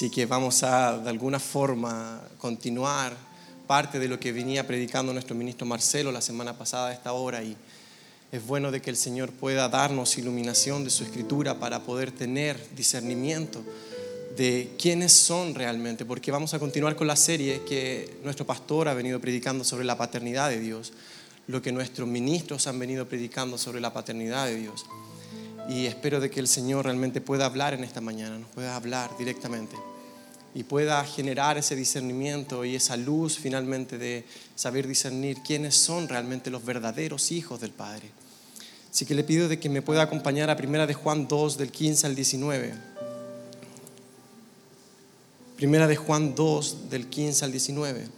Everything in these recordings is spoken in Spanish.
Así que vamos a, de alguna forma, continuar parte de lo que venía predicando nuestro ministro Marcelo la semana pasada a esta hora y es bueno de que el Señor pueda darnos iluminación de su escritura para poder tener discernimiento de quiénes son realmente, porque vamos a continuar con la serie que nuestro pastor ha venido predicando sobre la paternidad de Dios, lo que nuestros ministros han venido predicando sobre la paternidad de Dios. Y espero de que el Señor realmente pueda hablar en esta mañana, nos pueda hablar directamente y pueda generar ese discernimiento y esa luz finalmente de saber discernir quiénes son realmente los verdaderos hijos del Padre. Así que le pido de que me pueda acompañar a Primera de Juan 2 del 15 al 19. Primera de Juan 2 del 15 al 19.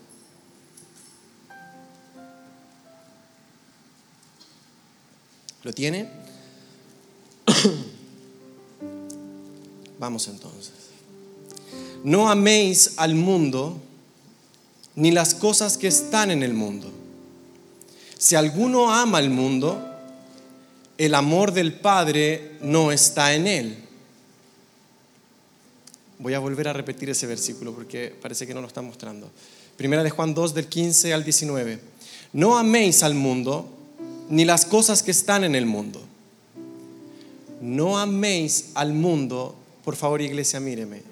¿Lo tiene? Vamos entonces. No améis al mundo ni las cosas que están en el mundo. Si alguno ama al mundo, el amor del Padre no está en él. Voy a volver a repetir ese versículo porque parece que no lo está mostrando. Primera de Juan 2 del 15 al 19. No améis al mundo ni las cosas que están en el mundo. No améis al mundo, por favor iglesia, míreme.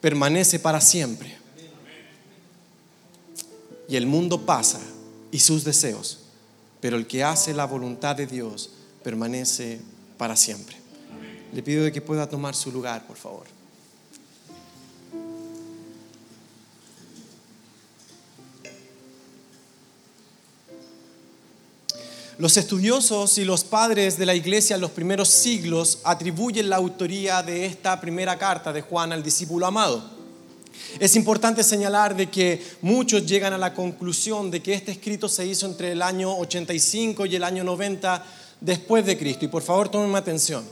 permanece para siempre. Y el mundo pasa y sus deseos, pero el que hace la voluntad de Dios permanece para siempre. Le pido de que pueda tomar su lugar, por favor. Los estudiosos y los padres de la iglesia en los primeros siglos atribuyen la autoría de esta primera carta de Juan al discípulo amado. Es importante señalar de que muchos llegan a la conclusión de que este escrito se hizo entre el año 85 y el año 90 después de Cristo. Y por favor, tomen atención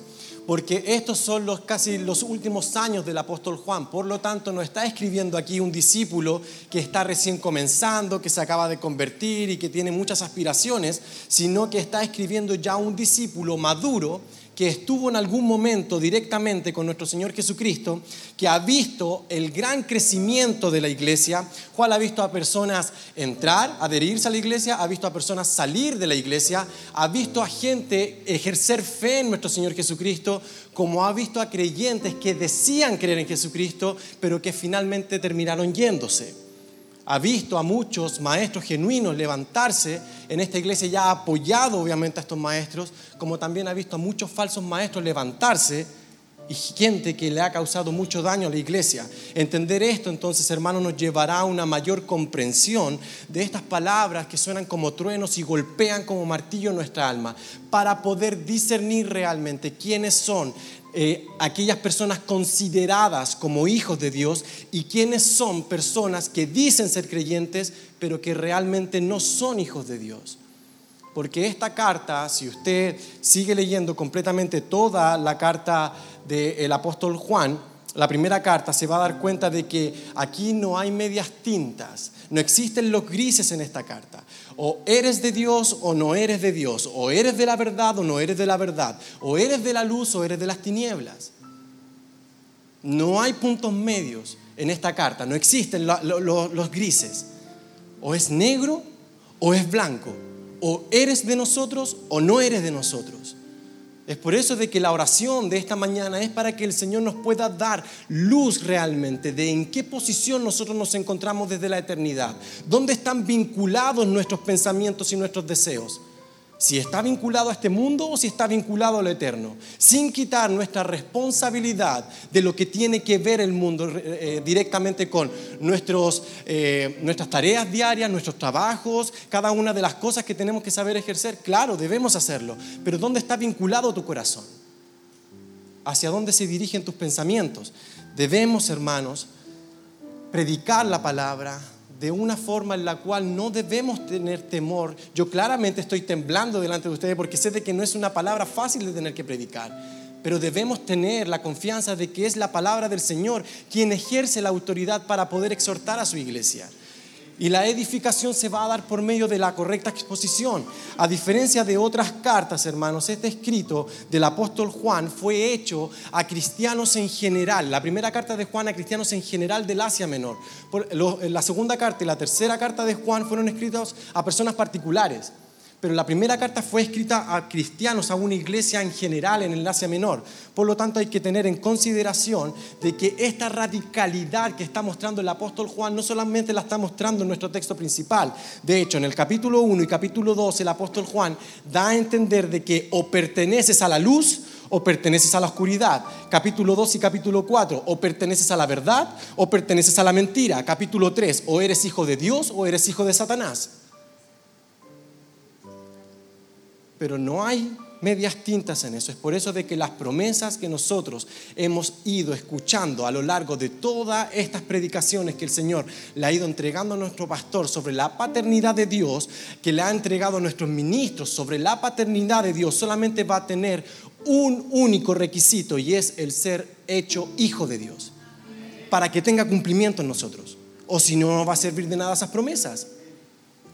porque estos son los casi los últimos años del apóstol Juan. Por lo tanto, no está escribiendo aquí un discípulo que está recién comenzando, que se acaba de convertir y que tiene muchas aspiraciones, sino que está escribiendo ya un discípulo maduro que estuvo en algún momento directamente con nuestro Señor Jesucristo, que ha visto el gran crecimiento de la iglesia. Juan ha visto a personas entrar, adherirse a la iglesia, ha visto a personas salir de la iglesia, ha visto a gente ejercer fe en nuestro Señor Jesucristo, como ha visto a creyentes que decían creer en Jesucristo, pero que finalmente terminaron yéndose ha visto a muchos maestros genuinos levantarse en esta iglesia ya ha apoyado obviamente a estos maestros, como también ha visto a muchos falsos maestros levantarse y gente que le ha causado mucho daño a la iglesia. Entender esto entonces, hermanos, nos llevará a una mayor comprensión de estas palabras que suenan como truenos y golpean como martillo en nuestra alma, para poder discernir realmente quiénes son eh, aquellas personas consideradas como hijos de Dios y quiénes son personas que dicen ser creyentes, pero que realmente no son hijos de Dios. Porque esta carta, si usted sigue leyendo completamente toda la carta del apóstol Juan, la primera carta, se va a dar cuenta de que aquí no hay medias tintas, no existen los grises en esta carta. O eres de Dios o no eres de Dios. O eres de la verdad o no eres de la verdad. O eres de la luz o eres de las tinieblas. No hay puntos medios en esta carta. No existen los grises. O es negro o es blanco. O eres de nosotros o no eres de nosotros. Es por eso de que la oración de esta mañana es para que el Señor nos pueda dar luz realmente de en qué posición nosotros nos encontramos desde la eternidad, dónde están vinculados nuestros pensamientos y nuestros deseos si está vinculado a este mundo o si está vinculado a lo eterno, sin quitar nuestra responsabilidad de lo que tiene que ver el mundo eh, eh, directamente con nuestros, eh, nuestras tareas diarias, nuestros trabajos, cada una de las cosas que tenemos que saber ejercer. Claro, debemos hacerlo, pero ¿dónde está vinculado tu corazón? ¿Hacia dónde se dirigen tus pensamientos? Debemos, hermanos, predicar la palabra de una forma en la cual no debemos tener temor. Yo claramente estoy temblando delante de ustedes porque sé de que no es una palabra fácil de tener que predicar, pero debemos tener la confianza de que es la palabra del Señor quien ejerce la autoridad para poder exhortar a su iglesia. Y la edificación se va a dar por medio de la correcta exposición. A diferencia de otras cartas, hermanos, este escrito del apóstol Juan fue hecho a cristianos en general. La primera carta de Juan a cristianos en general del Asia Menor. La segunda carta y la tercera carta de Juan fueron escritos a personas particulares. Pero la primera carta fue escrita a cristianos, a una iglesia en general en el Asia Menor. Por lo tanto, hay que tener en consideración de que esta radicalidad que está mostrando el apóstol Juan no solamente la está mostrando en nuestro texto principal. De hecho, en el capítulo 1 y capítulo 2, el apóstol Juan da a entender de que o perteneces a la luz o perteneces a la oscuridad. Capítulo 2 y capítulo 4, o perteneces a la verdad o perteneces a la mentira. Capítulo 3, o eres hijo de Dios o eres hijo de Satanás. Pero no hay medias tintas en eso. Es por eso de que las promesas que nosotros hemos ido escuchando a lo largo de todas estas predicaciones que el Señor le ha ido entregando a nuestro pastor sobre la paternidad de Dios, que le ha entregado a nuestros ministros sobre la paternidad de Dios, solamente va a tener un único requisito y es el ser hecho hijo de Dios, para que tenga cumplimiento en nosotros. O si no, no va a servir de nada esas promesas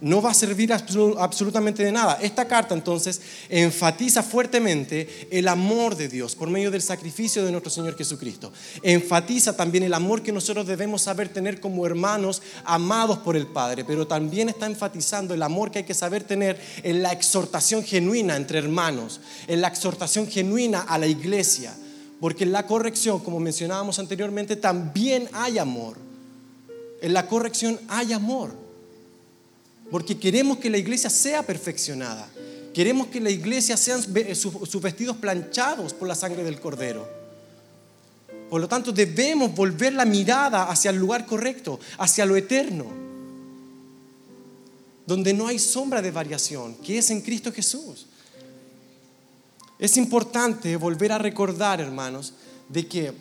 no va a servir absolutamente de nada. Esta carta entonces enfatiza fuertemente el amor de Dios por medio del sacrificio de nuestro Señor Jesucristo. Enfatiza también el amor que nosotros debemos saber tener como hermanos amados por el Padre, pero también está enfatizando el amor que hay que saber tener en la exhortación genuina entre hermanos, en la exhortación genuina a la iglesia, porque en la corrección, como mencionábamos anteriormente, también hay amor. En la corrección hay amor porque queremos que la iglesia sea perfeccionada. Queremos que la iglesia sean sus vestidos planchados por la sangre del cordero. Por lo tanto, debemos volver la mirada hacia el lugar correcto, hacia lo eterno, donde no hay sombra de variación, que es en Cristo Jesús. Es importante volver a recordar, hermanos, de que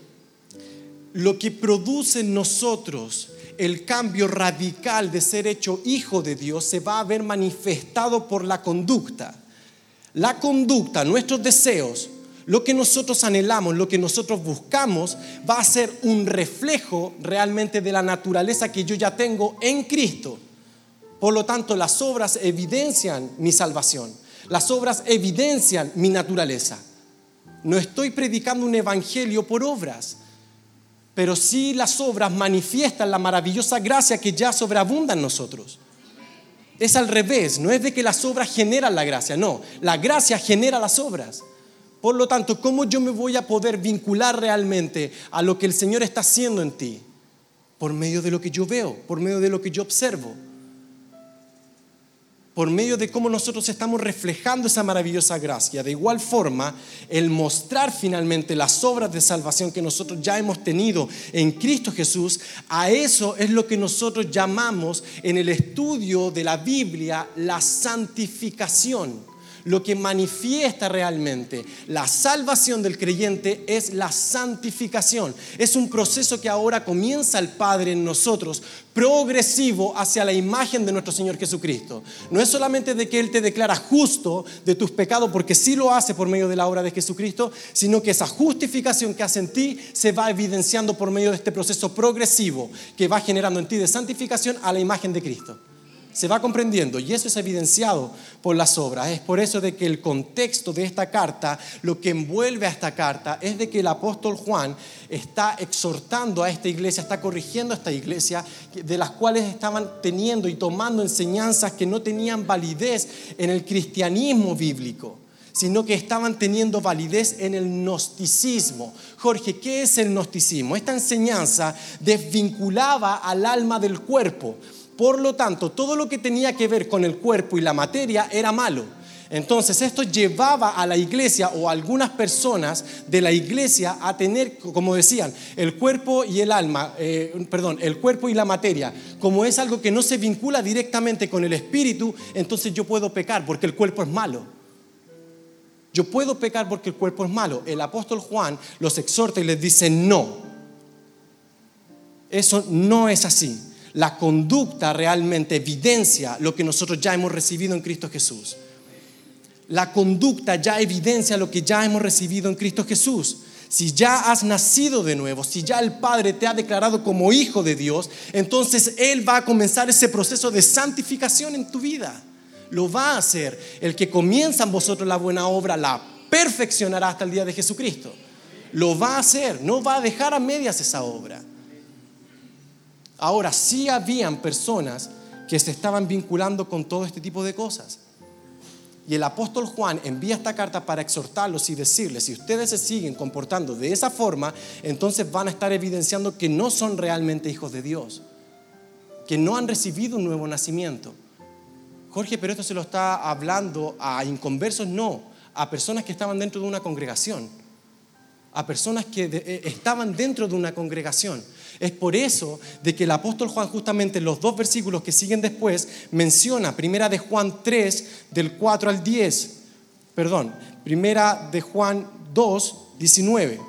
lo que produce en nosotros el cambio radical de ser hecho hijo de Dios se va a ver manifestado por la conducta. La conducta, nuestros deseos, lo que nosotros anhelamos, lo que nosotros buscamos, va a ser un reflejo realmente de la naturaleza que yo ya tengo en Cristo. Por lo tanto, las obras evidencian mi salvación. Las obras evidencian mi naturaleza. No estoy predicando un evangelio por obras pero sí las obras manifiestan la maravillosa gracia que ya sobreabunda en nosotros. Es al revés, no es de que las obras generan la gracia, no, la gracia genera las obras. Por lo tanto, ¿cómo yo me voy a poder vincular realmente a lo que el Señor está haciendo en ti? Por medio de lo que yo veo, por medio de lo que yo observo por medio de cómo nosotros estamos reflejando esa maravillosa gracia. De igual forma, el mostrar finalmente las obras de salvación que nosotros ya hemos tenido en Cristo Jesús, a eso es lo que nosotros llamamos en el estudio de la Biblia la santificación lo que manifiesta realmente la salvación del creyente es la santificación. Es un proceso que ahora comienza el Padre en nosotros, progresivo hacia la imagen de nuestro Señor Jesucristo. No es solamente de que Él te declara justo de tus pecados, porque sí lo hace por medio de la obra de Jesucristo, sino que esa justificación que hace en ti se va evidenciando por medio de este proceso progresivo que va generando en ti de santificación a la imagen de Cristo se va comprendiendo y eso es evidenciado por las obras. Es por eso de que el contexto de esta carta, lo que envuelve a esta carta, es de que el apóstol Juan está exhortando a esta iglesia, está corrigiendo a esta iglesia, de las cuales estaban teniendo y tomando enseñanzas que no tenían validez en el cristianismo bíblico sino que estaban teniendo validez en el gnosticismo. Jorge, ¿qué es el gnosticismo? Esta enseñanza desvinculaba al alma del cuerpo. Por lo tanto, todo lo que tenía que ver con el cuerpo y la materia era malo. Entonces esto llevaba a la iglesia o a algunas personas de la iglesia a tener, como decían, el cuerpo y el alma, eh, perdón, el cuerpo y la materia, como es algo que no se vincula directamente con el espíritu, entonces yo puedo pecar porque el cuerpo es malo. Yo puedo pecar porque el cuerpo es malo. El apóstol Juan los exhorta y les dice no Eso no es así. La conducta realmente evidencia lo que nosotros ya hemos recibido en Cristo Jesús. La conducta ya evidencia lo que ya hemos recibido en Cristo Jesús. Si ya has nacido de nuevo, si ya el Padre te ha declarado como hijo de Dios, entonces Él va a comenzar ese proceso de santificación en tu vida. Lo va a hacer. El que comienza en vosotros la buena obra la perfeccionará hasta el día de Jesucristo. Lo va a hacer, no va a dejar a medias esa obra. Ahora, sí habían personas que se estaban vinculando con todo este tipo de cosas. Y el apóstol Juan envía esta carta para exhortarlos y decirles, si ustedes se siguen comportando de esa forma, entonces van a estar evidenciando que no son realmente hijos de Dios, que no han recibido un nuevo nacimiento. Jorge, pero esto se lo está hablando a inconversos, no, a personas que estaban dentro de una congregación, a personas que eh, estaban dentro de una congregación. Es por eso de que el apóstol Juan justamente en los dos versículos que siguen después menciona primera de Juan 3 del 4 al 10. Perdón, primera de Juan 2 19.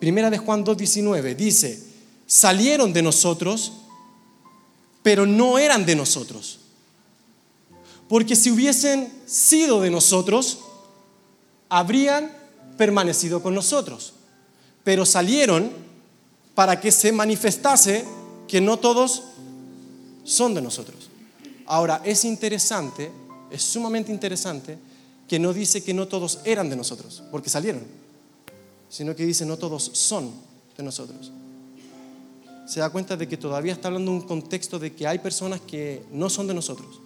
Primera de Juan 2 19 dice, "Salieron de nosotros, pero no eran de nosotros." Porque si hubiesen sido de nosotros, habrían permanecido con nosotros. Pero salieron para que se manifestase que no todos son de nosotros. Ahora, es interesante, es sumamente interesante que no dice que no todos eran de nosotros, porque salieron, sino que dice no todos son de nosotros. Se da cuenta de que todavía está hablando un contexto de que hay personas que no son de nosotros.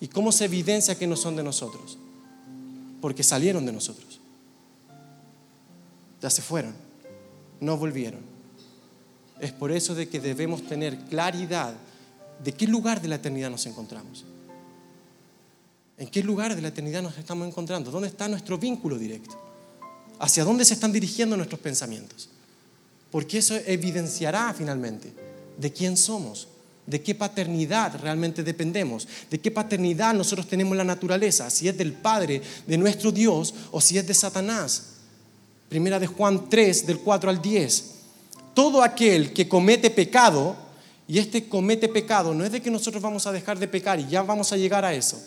¿Y cómo se evidencia que no son de nosotros? Porque salieron de nosotros ya se fueron, no volvieron. Es por eso de que debemos tener claridad de qué lugar de la eternidad nos encontramos. ¿En qué lugar de la eternidad nos estamos encontrando? ¿Dónde está nuestro vínculo directo? ¿Hacia dónde se están dirigiendo nuestros pensamientos? Porque eso evidenciará finalmente de quién somos, de qué paternidad realmente dependemos, de qué paternidad nosotros tenemos la naturaleza, si es del Padre, de nuestro Dios o si es de Satanás. Primera de Juan 3, del 4 al 10. Todo aquel que comete pecado, y este comete pecado no es de que nosotros vamos a dejar de pecar y ya vamos a llegar a eso,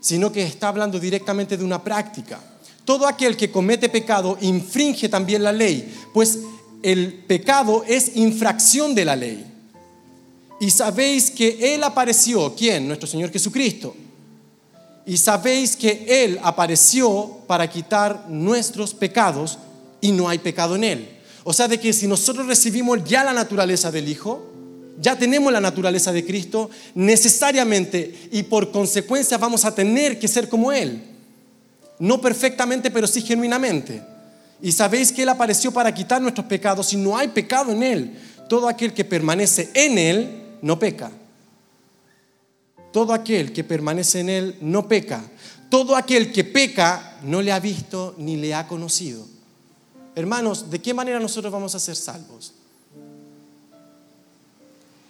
sino que está hablando directamente de una práctica. Todo aquel que comete pecado infringe también la ley, pues el pecado es infracción de la ley. Y sabéis que Él apareció, ¿quién? Nuestro Señor Jesucristo. Y sabéis que Él apareció para quitar nuestros pecados y no hay pecado en él. O sea, de que si nosotros recibimos ya la naturaleza del Hijo, ya tenemos la naturaleza de Cristo, necesariamente y por consecuencia vamos a tener que ser como Él. No perfectamente, pero sí genuinamente. Y sabéis que Él apareció para quitar nuestros pecados y no hay pecado en Él. Todo aquel que permanece en Él no peca. Todo aquel que permanece en Él no peca. Todo aquel que peca no le ha visto ni le ha conocido. Hermanos, ¿de qué manera nosotros vamos a ser salvos?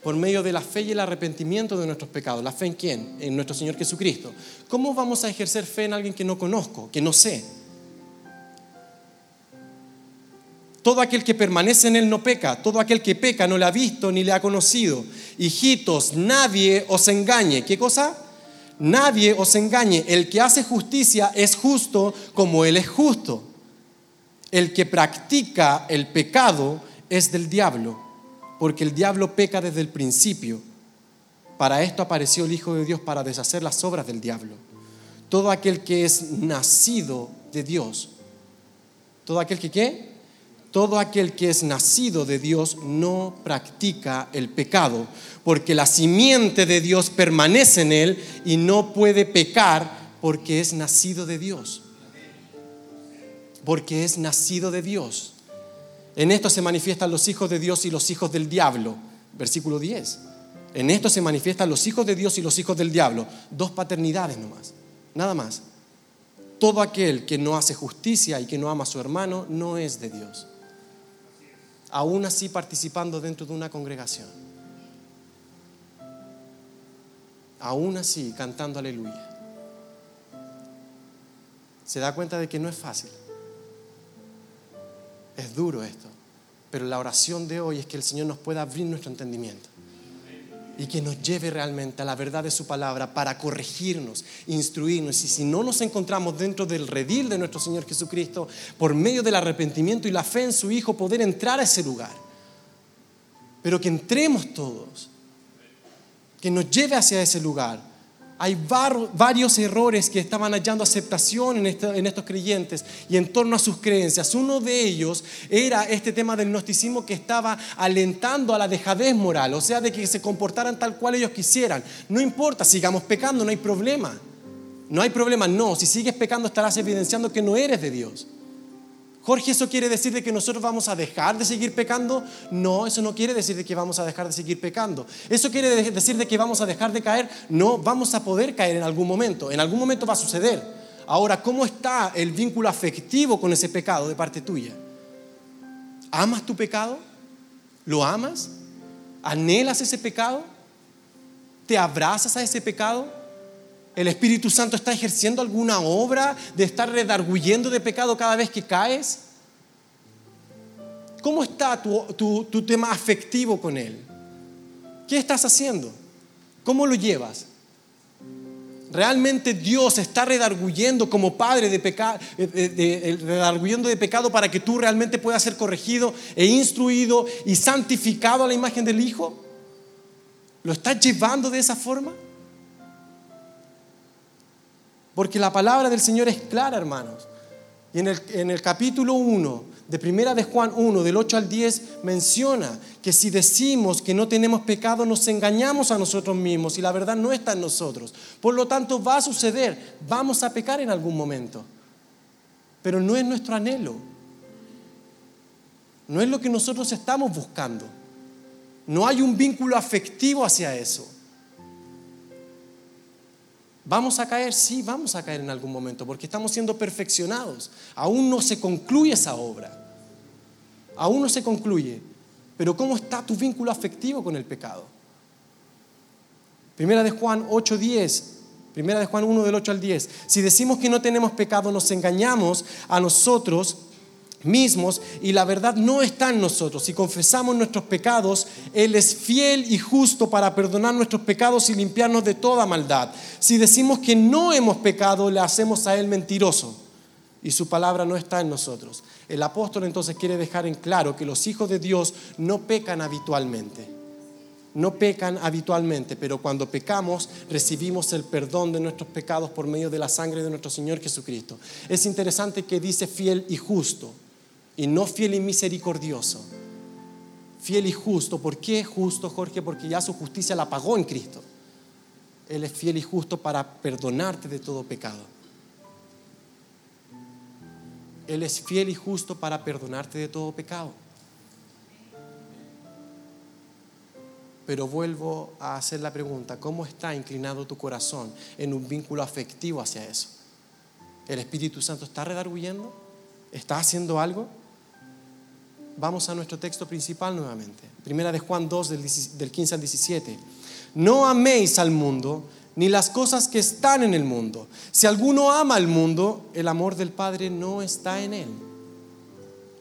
Por medio de la fe y el arrepentimiento de nuestros pecados. ¿La fe en quién? En nuestro Señor Jesucristo. ¿Cómo vamos a ejercer fe en alguien que no conozco, que no sé? Todo aquel que permanece en Él no peca. Todo aquel que peca no le ha visto ni le ha conocido. Hijitos, nadie os engañe. ¿Qué cosa? Nadie os engañe. El que hace justicia es justo como Él es justo el que practica el pecado es del diablo, porque el diablo peca desde el principio. Para esto apareció el Hijo de Dios, para deshacer las obras del diablo. Todo aquel que es nacido de Dios, todo aquel que qué? Todo aquel que es nacido de Dios no practica el pecado, porque la simiente de Dios permanece en él y no puede pecar porque es nacido de Dios porque es nacido de Dios. En esto se manifiestan los hijos de Dios y los hijos del diablo. Versículo 10. En esto se manifiestan los hijos de Dios y los hijos del diablo. Dos paternidades nomás. Nada más. Todo aquel que no hace justicia y que no ama a su hermano no es de Dios. Aún así participando dentro de una congregación. Aún así cantando aleluya. Se da cuenta de que no es fácil. Es duro esto. Pero la oración de hoy es que el Señor nos pueda abrir nuestro entendimiento y que nos lleve realmente a la verdad de su palabra para corregirnos, instruirnos. Y si no nos encontramos dentro del redil de nuestro Señor Jesucristo, por medio del arrepentimiento y la fe en su Hijo, poder entrar a ese lugar. Pero que entremos todos, que nos lleve hacia ese lugar hay varios errores que estaban hallando aceptación en, estos creyentes y en torno a sus creencias. Uno de ellos era este tema del gnosticismo que estaba alentando a la dejadez moral, o sea, de que se comportaran tal cual ellos quisieran. No importa, sigamos pecando, no hay problema. No hay problema, no. Si sigues pecando estarás evidenciando que no eres de Dios. Jorge, ¿eso quiere decir de que nosotros vamos a dejar de seguir pecando? No, eso no quiere decir de que vamos a dejar de seguir pecando. ¿Eso quiere decir de que vamos a dejar de caer? No, vamos a poder caer en algún momento. En algún momento va a suceder. Ahora, ¿cómo está el vínculo afectivo con ese pecado de parte tuya? ¿Amas tu pecado? ¿Lo amas? ¿Anhelas ese pecado? ¿Te abrazas a ese pecado? ¿El Espíritu Santo está ejerciendo alguna obra de estar redarguyendo de pecado cada vez que caes? ¿Cómo está tu, tema afectivo con Él? ¿Qué estás haciendo? ¿Cómo lo llevas? ¿Realmente Dios está redarguyendo como Padre de pecado, redarguyendo de pecado para que tú realmente puedas ser corregido e instruido y santificado a la imagen del Hijo? ¿Lo estás llevando de esa forma? Porque la palabra del Señor es clara, hermanos. Y en el, en el capítulo 1 de Primera de Juan 1, del 8 al 10, menciona que si decimos que no tenemos pecado, nos engañamos a nosotros mismos y la verdad no está en nosotros. Por lo tanto, va a suceder, vamos a pecar en algún momento. Pero no es nuestro anhelo. No es lo que nosotros estamos buscando. No hay un vínculo afectivo hacia eso. ¿Vamos a caer? Sí, vamos a caer en algún momento, porque estamos siendo perfeccionados. Aún no se concluye esa obra. Aún no se concluye. Pero ¿cómo está tu vínculo afectivo con el pecado? Primera de Juan 8:10. Primera de Juan 1 del 8 al 10. Si decimos que no tenemos pecado, nos engañamos a nosotros mismos y la verdad no está en nosotros. Si confesamos nuestros pecados, Él es fiel y justo para perdonar nuestros pecados y limpiarnos de toda maldad. Si decimos que no hemos pecado, le hacemos a Él mentiroso y su palabra no está en nosotros. El apóstol entonces quiere dejar en claro que los hijos de Dios no pecan habitualmente. No pecan habitualmente, pero cuando pecamos recibimos el perdón de nuestros pecados por medio de la sangre de nuestro Señor Jesucristo. Es interesante que dice fiel y justo y no fiel y misericordioso. Fiel y justo. ¿Por qué justo, Jorge? Porque ya su justicia la pagó en Cristo. Él es fiel y justo para perdonarte de todo pecado. Él es fiel y justo para perdonarte de todo pecado. Pero vuelvo a hacer la pregunta, ¿cómo está inclinado tu corazón en un vínculo afectivo hacia eso? ¿El Espíritu Santo está redarguyendo? ¿Está haciendo algo? Vamos a nuestro texto principal nuevamente. Primera de Juan 2 del 15 al 17. No améis al mundo ni las cosas que están en el mundo. Si alguno ama al mundo, el amor del Padre no está en él.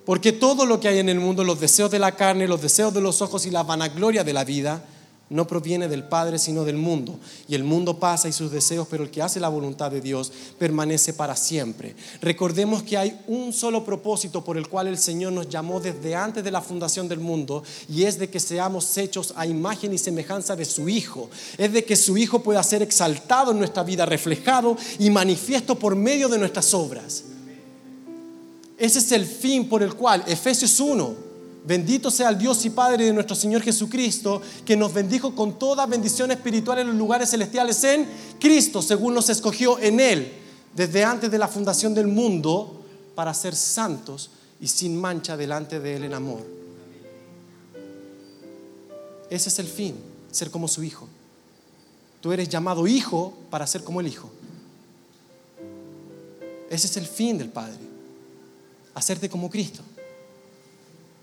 Porque todo lo que hay en el mundo, los deseos de la carne, los deseos de los ojos y la vanagloria de la vida, no proviene del Padre, sino del mundo. Y el mundo pasa y sus deseos, pero el que hace la voluntad de Dios permanece para siempre. Recordemos que hay un solo propósito por el cual el Señor nos llamó desde antes de la fundación del mundo, y es de que seamos hechos a imagen y semejanza de su Hijo. Es de que su Hijo pueda ser exaltado en nuestra vida, reflejado y manifiesto por medio de nuestras obras. Ese es el fin por el cual Efesios 1 Bendito sea el Dios y Padre de nuestro Señor Jesucristo, que nos bendijo con toda bendición espiritual en los lugares celestiales en Cristo, según nos escogió en Él, desde antes de la fundación del mundo, para ser santos y sin mancha delante de Él en amor. Ese es el fin, ser como su Hijo. Tú eres llamado Hijo para ser como el Hijo. Ese es el fin del Padre, hacerte como Cristo.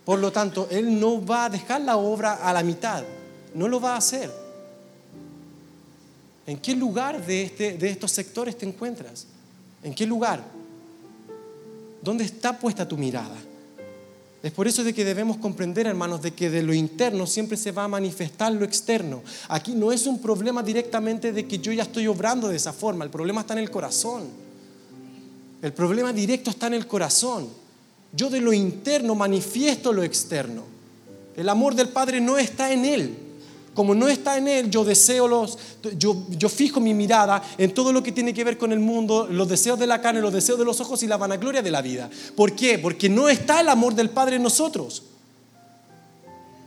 Por lo tanto, Él no va a dejar la obra a la mitad, no lo va a hacer. ¿En qué lugar de, este, de estos sectores te encuentras? ¿En qué lugar? ¿Dónde está puesta tu mirada? Es por eso de que debemos comprender, hermanos, de que de lo interno siempre se va a manifestar lo externo. Aquí no es un problema directamente de que yo ya estoy obrando de esa forma, el problema está en el corazón. El problema directo está en el corazón. Yo de lo interno manifiesto lo externo. El amor del Padre no está en Él. Como no está en Él, yo deseo los, yo, yo fijo mi mirada en todo lo que tiene que ver con el mundo, los deseos de la carne, los deseos de los ojos y la vanagloria de la vida. ¿Por qué? Porque no está el amor del Padre en nosotros.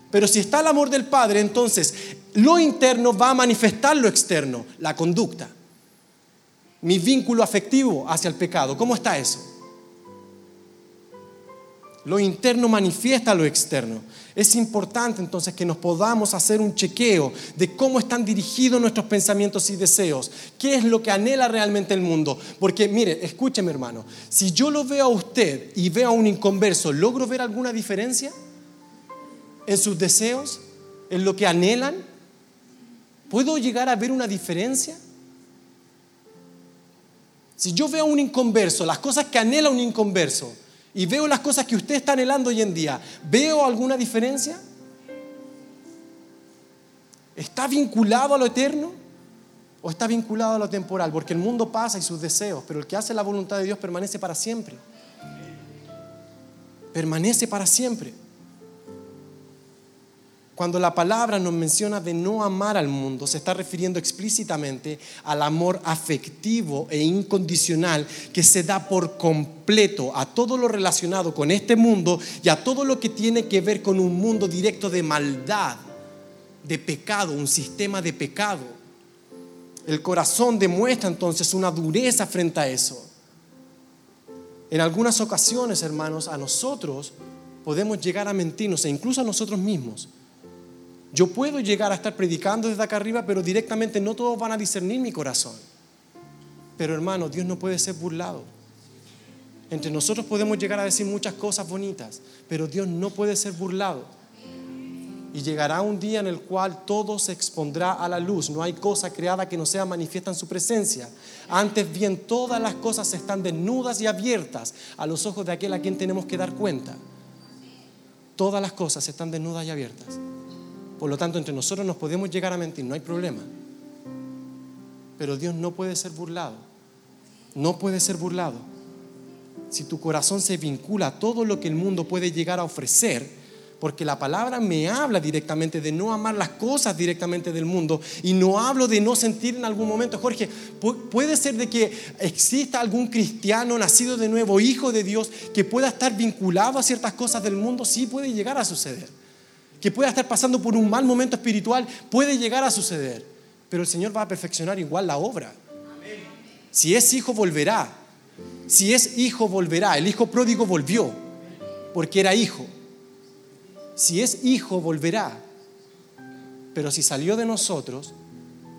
Pero si está el amor del Padre, entonces lo interno va a manifestar lo externo, la conducta. Mi vínculo afectivo hacia el pecado. ¿Cómo está eso? Lo interno manifiesta lo externo. Es importante entonces que nos podamos hacer un chequeo de cómo están dirigidos nuestros pensamientos y deseos. ¿Qué es lo que anhela realmente el mundo? Porque mire, escúcheme hermano, si yo lo veo a usted y veo a un inconverso, ¿logro ver alguna diferencia en sus deseos? ¿En lo que anhelan? ¿Puedo llegar a ver una diferencia? Si yo veo a un inconverso, las cosas que anhela un inconverso, y veo las cosas que usted está anhelando hoy en día, ¿veo alguna diferencia? ¿Está vinculado a lo eterno o está vinculado a lo temporal? Porque el mundo pasa y sus deseos, pero el que hace la voluntad de Dios permanece para siempre. Permanece para siempre. Cuando la palabra nos menciona de no amar al mundo, se está refiriendo explícitamente al amor afectivo e incondicional que se da por completo a todo lo relacionado con este mundo y a todo lo que tiene que ver con un mundo directo de maldad, de pecado, un sistema de pecado. El corazón demuestra entonces una dureza frente a eso. En algunas ocasiones, hermanos, a nosotros podemos llegar a mentirnos e incluso a nosotros mismos yo puedo llegar a estar predicando desde acá arriba, pero directamente no todos van a discernir mi corazón. Pero hermano, Dios no puede ser burlado. Entre nosotros podemos llegar a decir muchas cosas bonitas, pero Dios no puede ser burlado. Y llegará un día en el cual todo se expondrá a la luz. No hay cosa creada que no sea manifiesta en su presencia. Antes bien, todas las cosas están desnudas y abiertas a los ojos de aquel a quien tenemos que dar cuenta. Todas las cosas están desnudas y abiertas. Por lo tanto, entre nosotros nos podemos llegar a mentir, no hay problema. Pero Dios no puede ser burlado. No puede ser burlado. Si tu corazón se vincula a todo lo que el mundo puede llegar a ofrecer, porque la palabra me habla directamente de no amar las cosas directamente del mundo y no hablo de no sentir en algún momento, Jorge, puede ser de que exista algún cristiano nacido de nuevo, hijo de Dios, que pueda estar vinculado a ciertas cosas del mundo, sí puede llegar a suceder que pueda estar pasando por un mal momento espiritual, puede llegar a suceder. Pero el Señor va a perfeccionar igual la obra. Si es hijo, volverá. Si es hijo, volverá. El hijo pródigo volvió porque era hijo. Si es hijo, volverá. Pero si salió de nosotros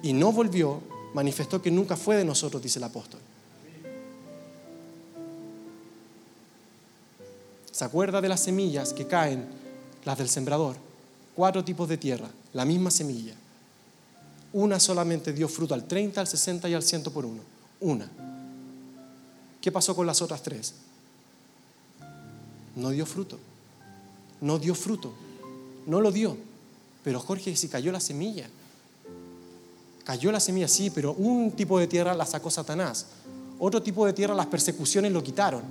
y no volvió, manifestó que nunca fue de nosotros, dice el apóstol. ¿Se acuerda de las semillas que caen, las del sembrador? Cuatro tipos de tierra, la misma semilla. Una solamente dio fruto al 30, al 60 y al 100 por uno. Una. ¿Qué pasó con las otras tres? No dio fruto. No dio fruto. No lo dio. Pero Jorge, si cayó la semilla. Cayó la semilla, sí, pero un tipo de tierra la sacó Satanás. Otro tipo de tierra las persecuciones lo quitaron.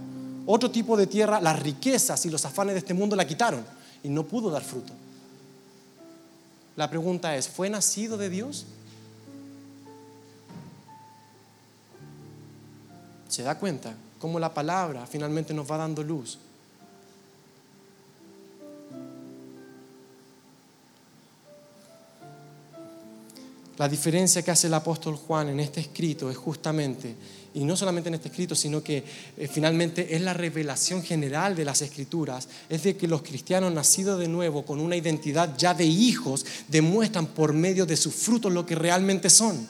Otro tipo de tierra las riquezas y los afanes de este mundo la quitaron. Y no pudo dar fruto. La pregunta es, ¿fue nacido de Dios? ¿Se da cuenta cómo la palabra finalmente nos va dando luz? La diferencia que hace el apóstol Juan en este escrito es justamente y no solamente en este escrito, sino que eh, finalmente es la revelación general de las escrituras, es de que los cristianos nacidos de nuevo con una identidad ya de hijos demuestran por medio de sus frutos lo que realmente son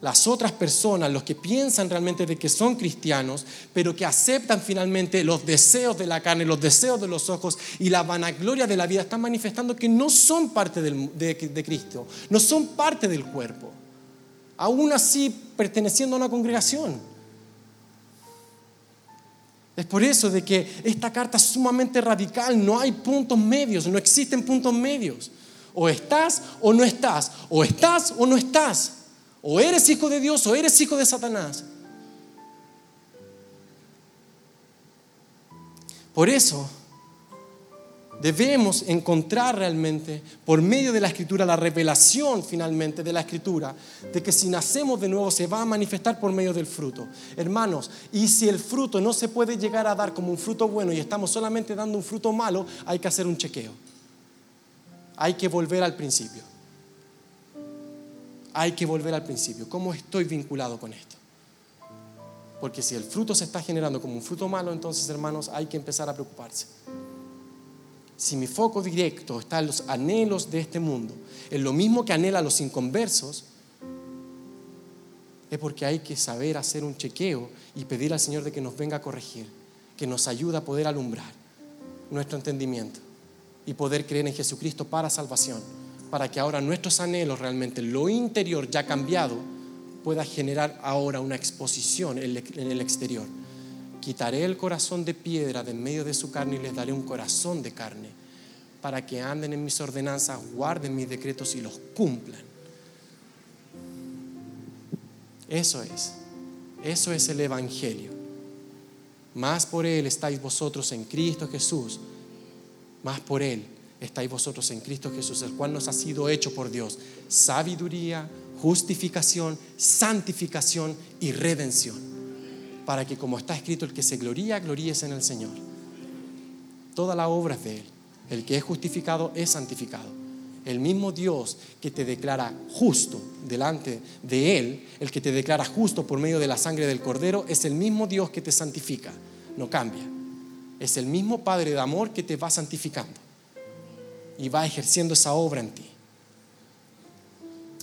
las otras personas, los que piensan realmente de que son cristianos, pero que aceptan finalmente los deseos de la carne, los deseos de los ojos y la vanagloria de la vida, están manifestando que no son parte de Cristo, no son parte del cuerpo aún así perteneciendo a una congregación. Es por eso de que esta carta es sumamente radical, no hay puntos medios, no existen puntos medios. O estás o no estás, o estás o no estás. O eres hijo de Dios o eres hijo de Satanás. Por eso debemos encontrar realmente, por medio de la escritura, la revelación finalmente de la escritura, de que si nacemos de nuevo se va a manifestar por medio del fruto. Hermanos, y si el fruto no se puede llegar a dar como un fruto bueno y estamos solamente dando un fruto malo, hay que hacer un chequeo. Hay que volver al principio. Hay que volver al principio. ¿Cómo estoy vinculado con esto? Porque si el fruto se está generando como un fruto malo, entonces hermanos hay que empezar a preocuparse si mi foco directo está en los anhelos de este mundo, en lo mismo que anhela los inconversos, es porque hay que saber hacer un chequeo y pedir al Señor de que nos venga a corregir, que nos ayude a poder alumbrar nuestro entendimiento y poder creer en Jesucristo para salvación, para que ahora nuestros anhelos realmente, lo interior ya cambiado, pueda generar ahora una exposición en el exterior quitaré el corazón de piedra de en medio de su carne y les daré un corazón de carne, para que anden en mis ordenanzas, guarden mis decretos y los cumplan. Eso es, eso es el Evangelio. Más por Él estáis vosotros en Cristo Jesús, más por Él estáis vosotros en Cristo Jesús, el cual nos ha sido hecho por Dios sabiduría, justificación, santificación y redención para que como está escrito, el que se gloría, gloríese en el Señor. Toda la obra es de Él. El que es justificado es santificado. El mismo Dios que te declara justo delante de Él, el que te declara justo por medio de la sangre del Cordero, es el mismo Dios que te santifica. No cambia. Es el mismo Padre de amor que te va santificando y va ejerciendo esa obra en ti.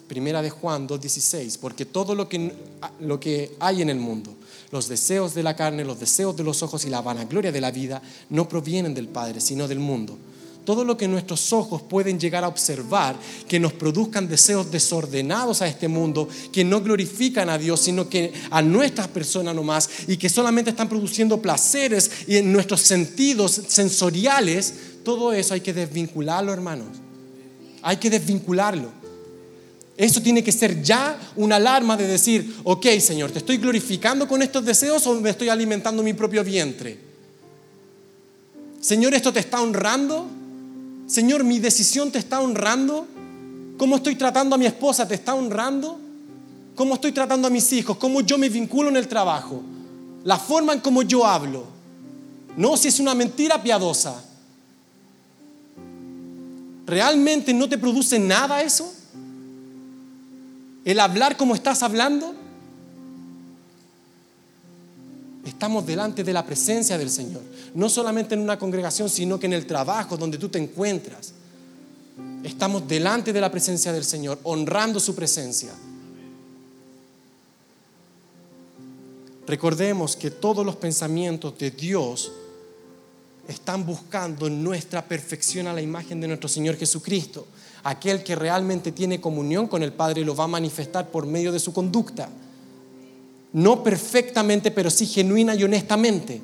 Primera de Juan 2.16, porque todo lo que, lo que hay en el mundo, los deseos de la carne, los deseos de los ojos y la vanagloria de la vida no provienen del Padre, sino del mundo. Todo lo que nuestros ojos pueden llegar a observar, que nos produzcan deseos desordenados a este mundo, que no glorifican a Dios, sino que a nuestras personas nomás, y que solamente están produciendo placeres y en nuestros sentidos sensoriales, todo eso hay que desvincularlo, hermanos. Hay que desvincularlo. Eso tiene que ser ya una alarma de decir, ok Señor, ¿te estoy glorificando con estos deseos o me estoy alimentando mi propio vientre? Señor, ¿esto te está honrando? Señor, ¿mi decisión te está honrando? ¿Cómo estoy tratando a mi esposa? ¿Te está honrando? ¿Cómo estoy tratando a mis hijos? ¿Cómo yo me vinculo en el trabajo? La forma en cómo yo hablo. No si es una mentira piadosa. ¿Realmente no te produce nada eso? el hablar como estás hablando, estamos delante de la presencia del Señor. No solamente en una congregación, sino que en el trabajo donde tú te encuentras. Estamos delante de la presencia del Señor, honrando su presencia. Recordemos que todos los pensamientos de Dios están buscando nuestra perfección a la imagen de nuestro Señor Jesucristo. Aquel que realmente tiene comunión con el Padre lo va a manifestar por medio de su conducta. No perfectamente, pero sí genuina y honestamente.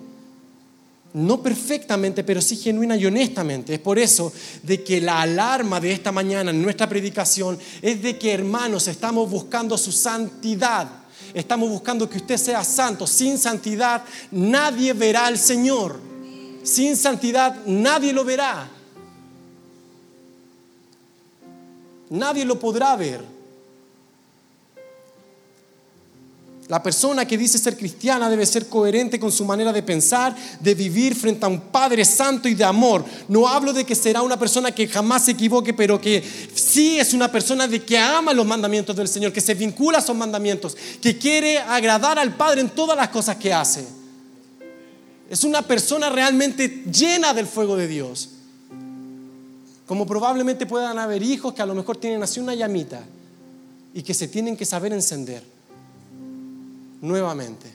No perfectamente, pero sí genuina y honestamente. Es por eso de que la alarma de esta mañana en nuestra predicación es de que hermanos estamos buscando su santidad. Estamos buscando que usted sea santo. Sin santidad nadie verá al Señor. Sin santidad nadie lo verá. Nadie lo podrá ver. La persona que dice ser cristiana debe ser coherente con su manera de pensar, de vivir frente a un Padre Santo y de amor. No hablo de que será una persona que jamás se equivoque, pero que sí es una persona de que ama los mandamientos del Señor, que se vincula a esos mandamientos, que quiere agradar al Padre en todas las cosas que hace. Es una persona realmente llena del fuego de Dios. Como probablemente puedan haber hijos que a lo mejor tienen así una llamita y que se tienen que saber encender nuevamente.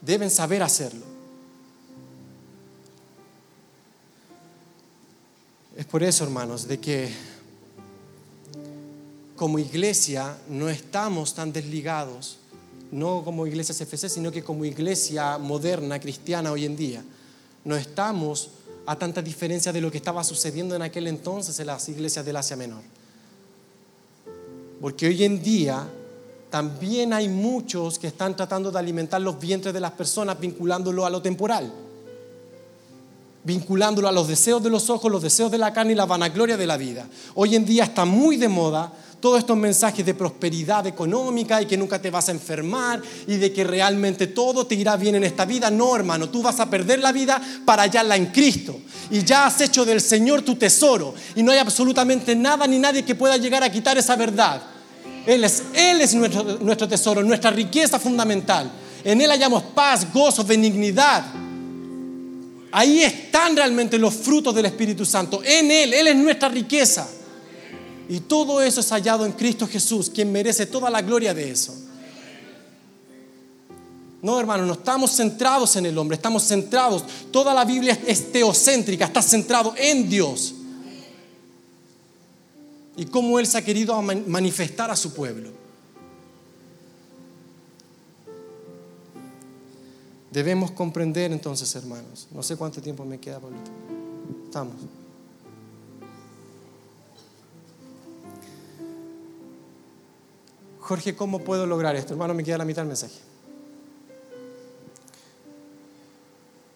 Deben saber hacerlo. Es por eso, hermanos, de que como iglesia no estamos tan desligados no como iglesia CFC, sino que como iglesia moderna, cristiana hoy en día, no estamos a tanta diferencia de lo que estaba sucediendo en aquel entonces en las iglesias del Asia Menor. Porque hoy en día también hay muchos que están tratando de alimentar los vientres de las personas vinculándolo a lo temporal, vinculándolo a los deseos de los ojos, los deseos de la carne y la vanagloria de la vida. Hoy en día está muy de moda todos estos mensajes de prosperidad económica y que nunca te vas a enfermar y de que realmente todo te irá bien en esta vida. No, hermano, tú vas a perder la vida para hallarla en Cristo. Y ya has hecho del Señor tu tesoro y no hay absolutamente nada ni nadie que pueda llegar a quitar esa verdad. Él es, Él es nuestro, tesoro, nuestra riqueza fundamental. En Él hallamos paz, gozo, benignidad. Ahí están realmente los frutos del Espíritu Santo. En Él, Él es nuestra riqueza. Y todo eso es hallado en Cristo Jesús, quien merece toda la gloria de eso. No, hermano, no estamos centrados en el hombre, estamos centrados. Toda la Biblia es teocéntrica, está centrado en Dios. Y cómo Él se ha querido manifestar a su pueblo. Debemos comprender entonces, hermanos. No sé cuánto tiempo me queda, Pablito. Estamos. Jorge, ¿cómo puedo lograr esto? Hermano, me queda la mitad del mensaje.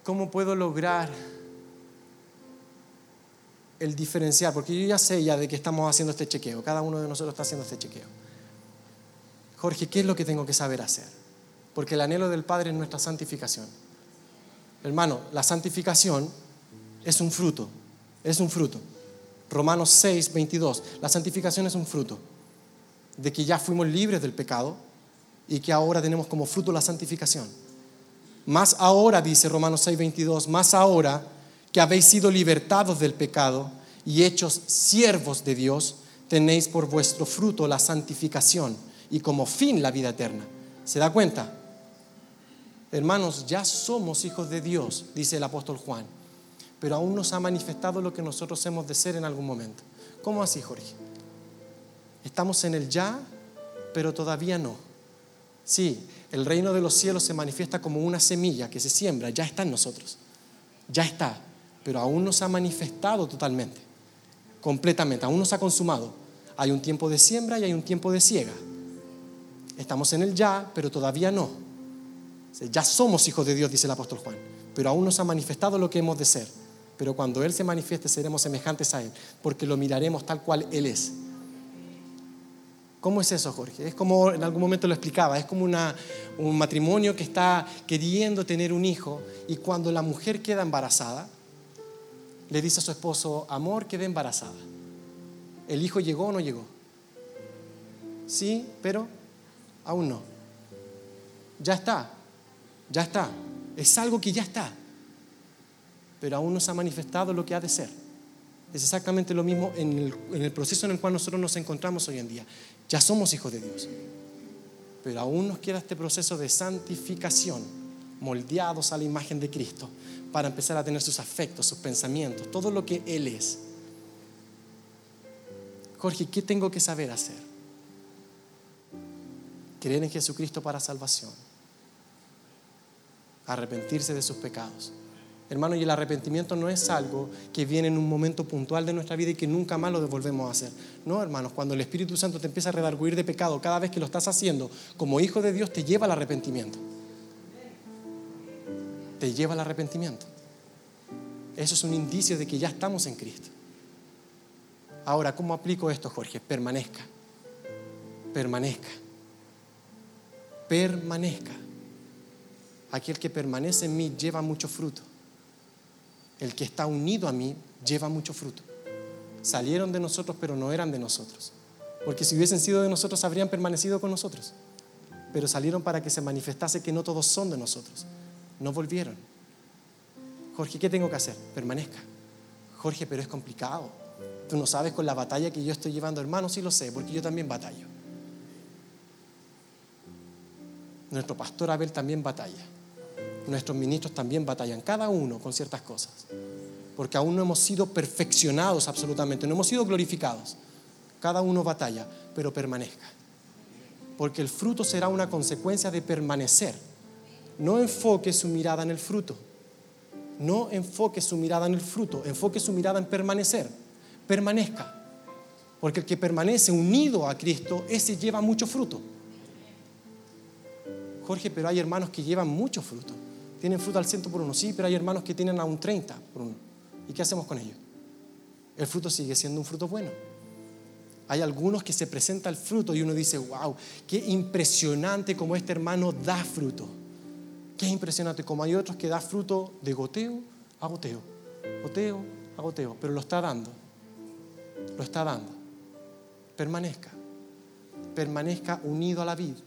¿Cómo puedo lograr el diferenciar? Porque yo ya sé ya de que estamos haciendo este chequeo. Cada uno de nosotros está haciendo este chequeo. Jorge, ¿qué es lo que tengo que saber hacer? Porque el anhelo del Padre es nuestra santificación. Hermano, la santificación es un fruto. Es un fruto. Romanos 6, 22. La santificación es un fruto de que ya fuimos libres del pecado y que ahora tenemos como fruto la santificación. Más ahora, dice Romanos 6:22, más ahora que habéis sido libertados del pecado y hechos siervos de Dios, tenéis por vuestro fruto la santificación y como fin la vida eterna. ¿Se da cuenta? Hermanos, ya somos hijos de Dios, dice el apóstol Juan, pero aún nos ha manifestado lo que nosotros hemos de ser en algún momento. ¿Cómo así, Jorge? Estamos en el ya, pero todavía no. Sí, el reino de los cielos se manifiesta como una semilla que se siembra, ya está en nosotros. Ya está, pero aún no se ha manifestado totalmente, completamente, aún no se ha consumado. Hay un tiempo de siembra y hay un tiempo de siega. Estamos en el ya, pero todavía no. Ya somos hijos de Dios, dice el apóstol Juan, pero aún no se ha manifestado lo que hemos de ser. Pero cuando Él se manifieste seremos semejantes a Él, porque lo miraremos tal cual Él es. ¿Cómo es eso, Jorge? Es como en algún momento lo explicaba, es como un matrimonio que está queriendo tener un hijo y cuando la mujer queda embarazada, le dice a su esposo, amor, quedé embarazada. ¿El hijo llegó o no llegó? Sí, pero aún no. Ya está, ya está. Es algo que ya está, pero aún no se ha manifestado lo que ha de ser. Es exactamente lo mismo en el, proceso en el cual nosotros nos encontramos hoy en día. Ya somos hijos de Dios. Pero aún nos queda este proceso de santificación, moldeados a la imagen de Cristo, para empezar a tener sus afectos, sus pensamientos, todo lo que Él es. Jorge, ¿qué tengo que saber hacer? Creer en Jesucristo para salvación. Arrepentirse de sus pecados Hermano, y el arrepentimiento no es algo que viene en un momento puntual de nuestra vida y que nunca más lo devolvemos a hacer. No, hermanos, cuando el Espíritu Santo te empieza a redarguir de pecado, cada vez que lo estás haciendo como hijo de Dios, te lleva al arrepentimiento. Te lleva al arrepentimiento. Eso es un indicio de que ya estamos en Cristo. Ahora, ¿cómo aplico esto, Jorge? Permanezca. Permanezca. Permanezca. Aquel que permanece en mí lleva mucho fruto el que está unido a mí lleva mucho fruto. Salieron de nosotros, pero no eran de nosotros. Porque si hubiesen sido de nosotros, habrían permanecido con nosotros. Pero salieron para que se manifestase que no todos son de nosotros. No volvieron. Jorge, ¿qué tengo que hacer? Permanezca. Jorge, pero es complicado. Tú no sabes con la batalla que yo estoy llevando, hermano, sí lo sé, porque yo también batallo. Nuestro pastor Abel también batalla nuestros ministros también batallan, cada uno con ciertas cosas, porque aún no hemos sido perfeccionados absolutamente, no hemos sido glorificados. Cada uno batalla, pero permanezca. porque el fruto será una consecuencia de permanecer. No enfoque su mirada en el fruto. No enfoque su mirada en el fruto, enfoque su mirada en permanecer. Permanezca. Porque el que permanece unido a Cristo, ese lleva mucho fruto. Jorge, pero hay hermanos que llevan mucho fruto. Tienen fruto al ciento por uno, sí, pero hay hermanos que tienen a un 30 por uno. ¿Y qué hacemos con ellos? El fruto sigue siendo un fruto bueno. Hay algunos que se presenta el fruto y uno dice, wow, qué impresionante como este hermano da fruto. Qué impresionante, como hay otros que da fruto de goteo a goteo, goteo a goteo, pero lo está dando, lo está dando. Permanezca, permanezca unido a la vida,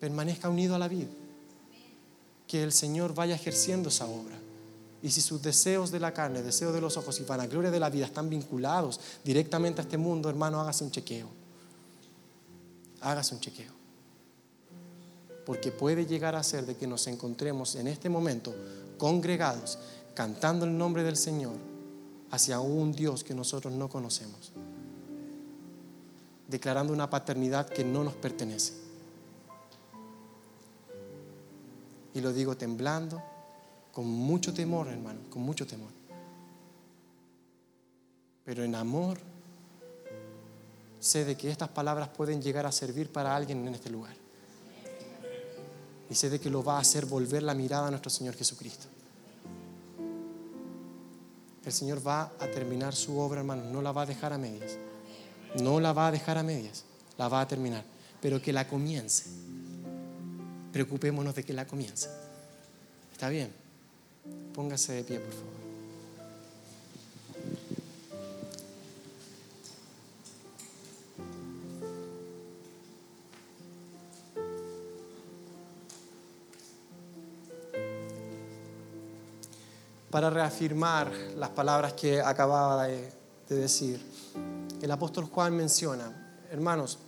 permanezca unido a la vida. Que el Señor vaya ejerciendo esa obra. Y si sus deseos de la carne, deseos de los ojos y vanagloria de la vida están vinculados directamente a este mundo, hermano, hágase un chequeo. Hágase un chequeo. Porque puede llegar a ser de que nos encontremos en este momento congregados, cantando el nombre del Señor hacia un Dios que nosotros no conocemos, declarando una paternidad que no nos pertenece. Y lo digo temblando, con mucho temor, hermano, con mucho temor. Pero en amor sé de que estas palabras pueden llegar a servir para alguien en este lugar. Y sé de que lo va a hacer volver la mirada a nuestro Señor Jesucristo. El Señor va a terminar su obra, hermano, no la va a dejar a medias. No la va a dejar a medias, la va a terminar. Pero que la comience. Preocupémonos de que la comience. ¿Está bien? Póngase de pie, por favor. Para reafirmar las palabras que acababa de, de decir, el apóstol Juan menciona, hermanos,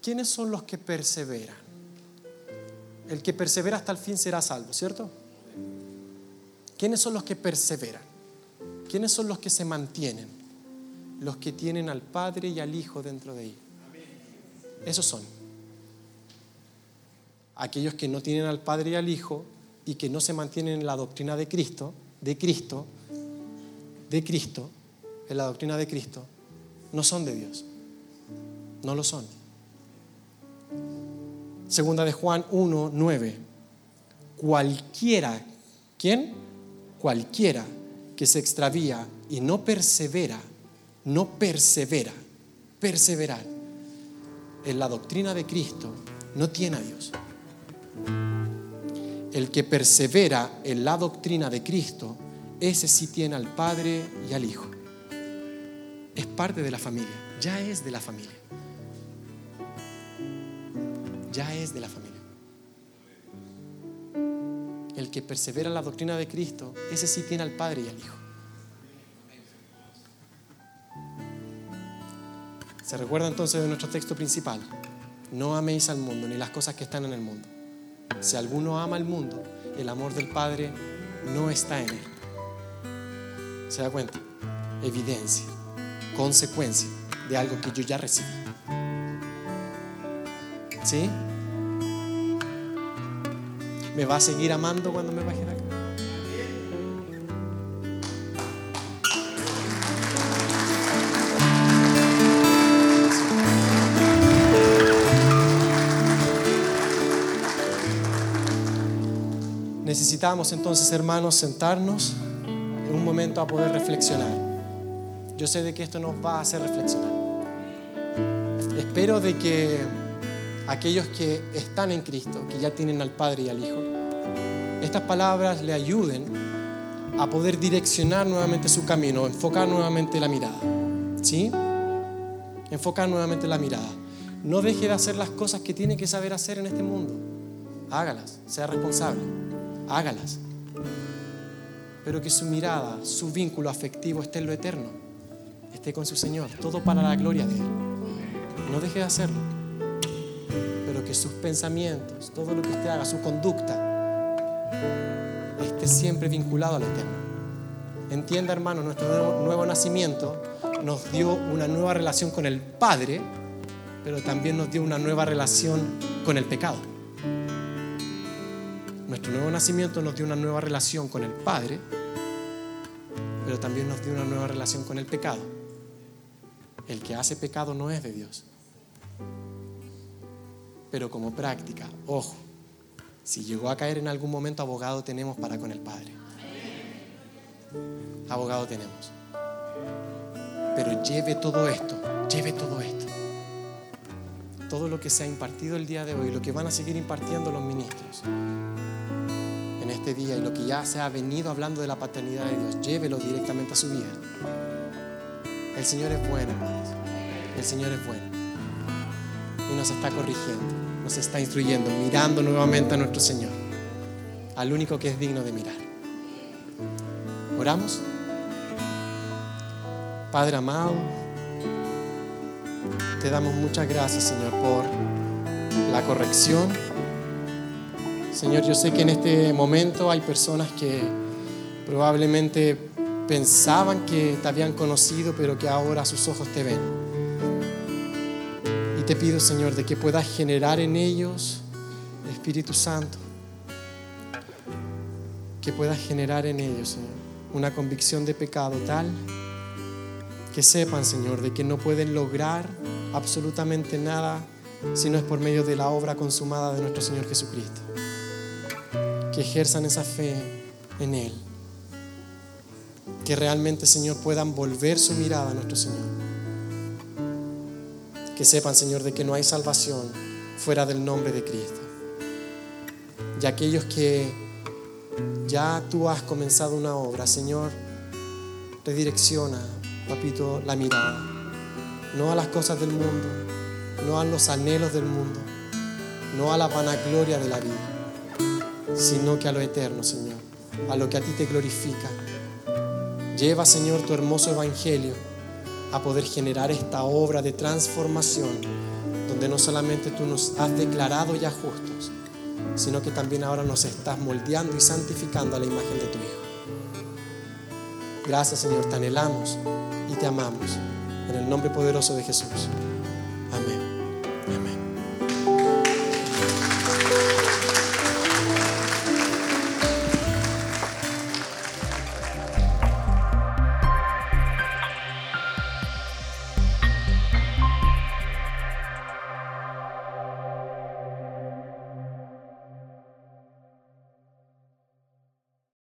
¿quiénes son los que perseveran? El que persevera hasta el fin será salvo, ¿cierto? ¿Quiénes son los que perseveran? ¿Quiénes son los que se mantienen? Los que tienen al Padre y al Hijo dentro de ellos. Esos son. Aquellos que no tienen al Padre y al Hijo y que no se mantienen en la doctrina de Cristo, de Cristo, de Cristo, en la doctrina de Cristo, no son de Dios. No lo son. Segunda de Juan 1, 9. Cualquiera, ¿quién? cualquiera que se extravía y no persevera, no persevera, perseverar en la doctrina de Cristo, no tiene a Dios. El que persevera en la doctrina de Cristo, ese sí tiene al Padre y al Hijo. Es parte de la familia, ya es de la familia. Ya es de la familia el que persevera en la doctrina de Cristo, ese sí tiene al Padre y al Hijo. Se recuerda entonces de nuestro texto principal. No améis al mundo ni las cosas que están en el mundo. Si alguno ama al mundo, el amor del Padre no está en él. ¿Se da cuenta? Evidencia, consecuencia de algo que yo ya recibí. ¿Sí? ¿Me va a seguir amando cuando me baje acá? Necesitamos entonces, hermanos, sentarnos en un momento a poder reflexionar. Yo sé de que esto nos va a hacer reflexionar. Espero de que aquellos que están en Cristo, que ya tienen al Padre y al Hijo, estas palabras le ayuden a poder direccionar nuevamente su camino, enfocar nuevamente la mirada. ¿Sí? Enfocar nuevamente la mirada. No deje de hacer las cosas que tiene que saber hacer en este mundo. Hágalas, sea responsable. Hágalas. Pero que su mirada, su vínculo afectivo esté en lo eterno. Esté con su Señor. Todo para la gloria de Él. No deje de hacerlo que sus pensamientos, todo lo que usted haga, su conducta, esté siempre vinculado al Eterno. Entienda, hermano, nuestro nuevo, nuevo nacimiento nos dio una nueva relación con el Padre pero también nos dio una nueva relación con el pecado. Nuestro nuevo nacimiento nos dio una nueva relación con el Padre, pero también nos dio una nueva relación con el pecado. El que hace pecado no es de Dios. Pero como práctica, ojo, si llegó a caer en algún momento, abogado tenemos para con el Padre. Abogado tenemos. Pero lleve todo esto, lleve todo esto. Todo lo que se ha impartido el día de hoy, lo que van a seguir impartiendo los ministros en este día y lo que ya se ha venido hablando de la paternidad de Dios, llévelo directamente a su vida. El Señor es bueno, hermanos. El Señor es bueno. Y nos está corrigiendo, nos está instruyendo, mirando nuevamente a nuestro Señor, al único que es digno de mirar. ¿Oramos? Padre amado, te damos muchas gracias, Señor, por la corrección. Señor, yo sé que en este momento hay personas que probablemente pensaban que te habían conocido, pero que ahora sus ojos te ven. Te pido, Señor, de que puedas generar en ellos, Espíritu Santo, que puedas generar en ellos, Señor, una convicción de pecado tal que sepan, Señor, de que no pueden lograr absolutamente nada si no es por medio de la obra consumada de nuestro Señor Jesucristo. Que ejerzan esa fe en Él. Que realmente, Señor, puedan volver su mirada a nuestro Señor. Que sepan, Señor, de que no hay salvación fuera del nombre de Cristo. Y aquellos que ya tú has comenzado una obra, Señor, redirecciona, papito, la mirada. No a las cosas del mundo, no a los anhelos del mundo, no a la vanagloria de la vida, sino que a lo eterno, Señor, a lo que a ti te glorifica. Lleva, Señor, tu hermoso evangelio a poder generar esta obra de transformación, donde no solamente tú nos has declarado ya justos, sino que también ahora nos estás moldeando y santificando a la imagen de tu Hijo. Gracias, Señor, te anhelamos y te amamos. En el nombre poderoso de Jesús.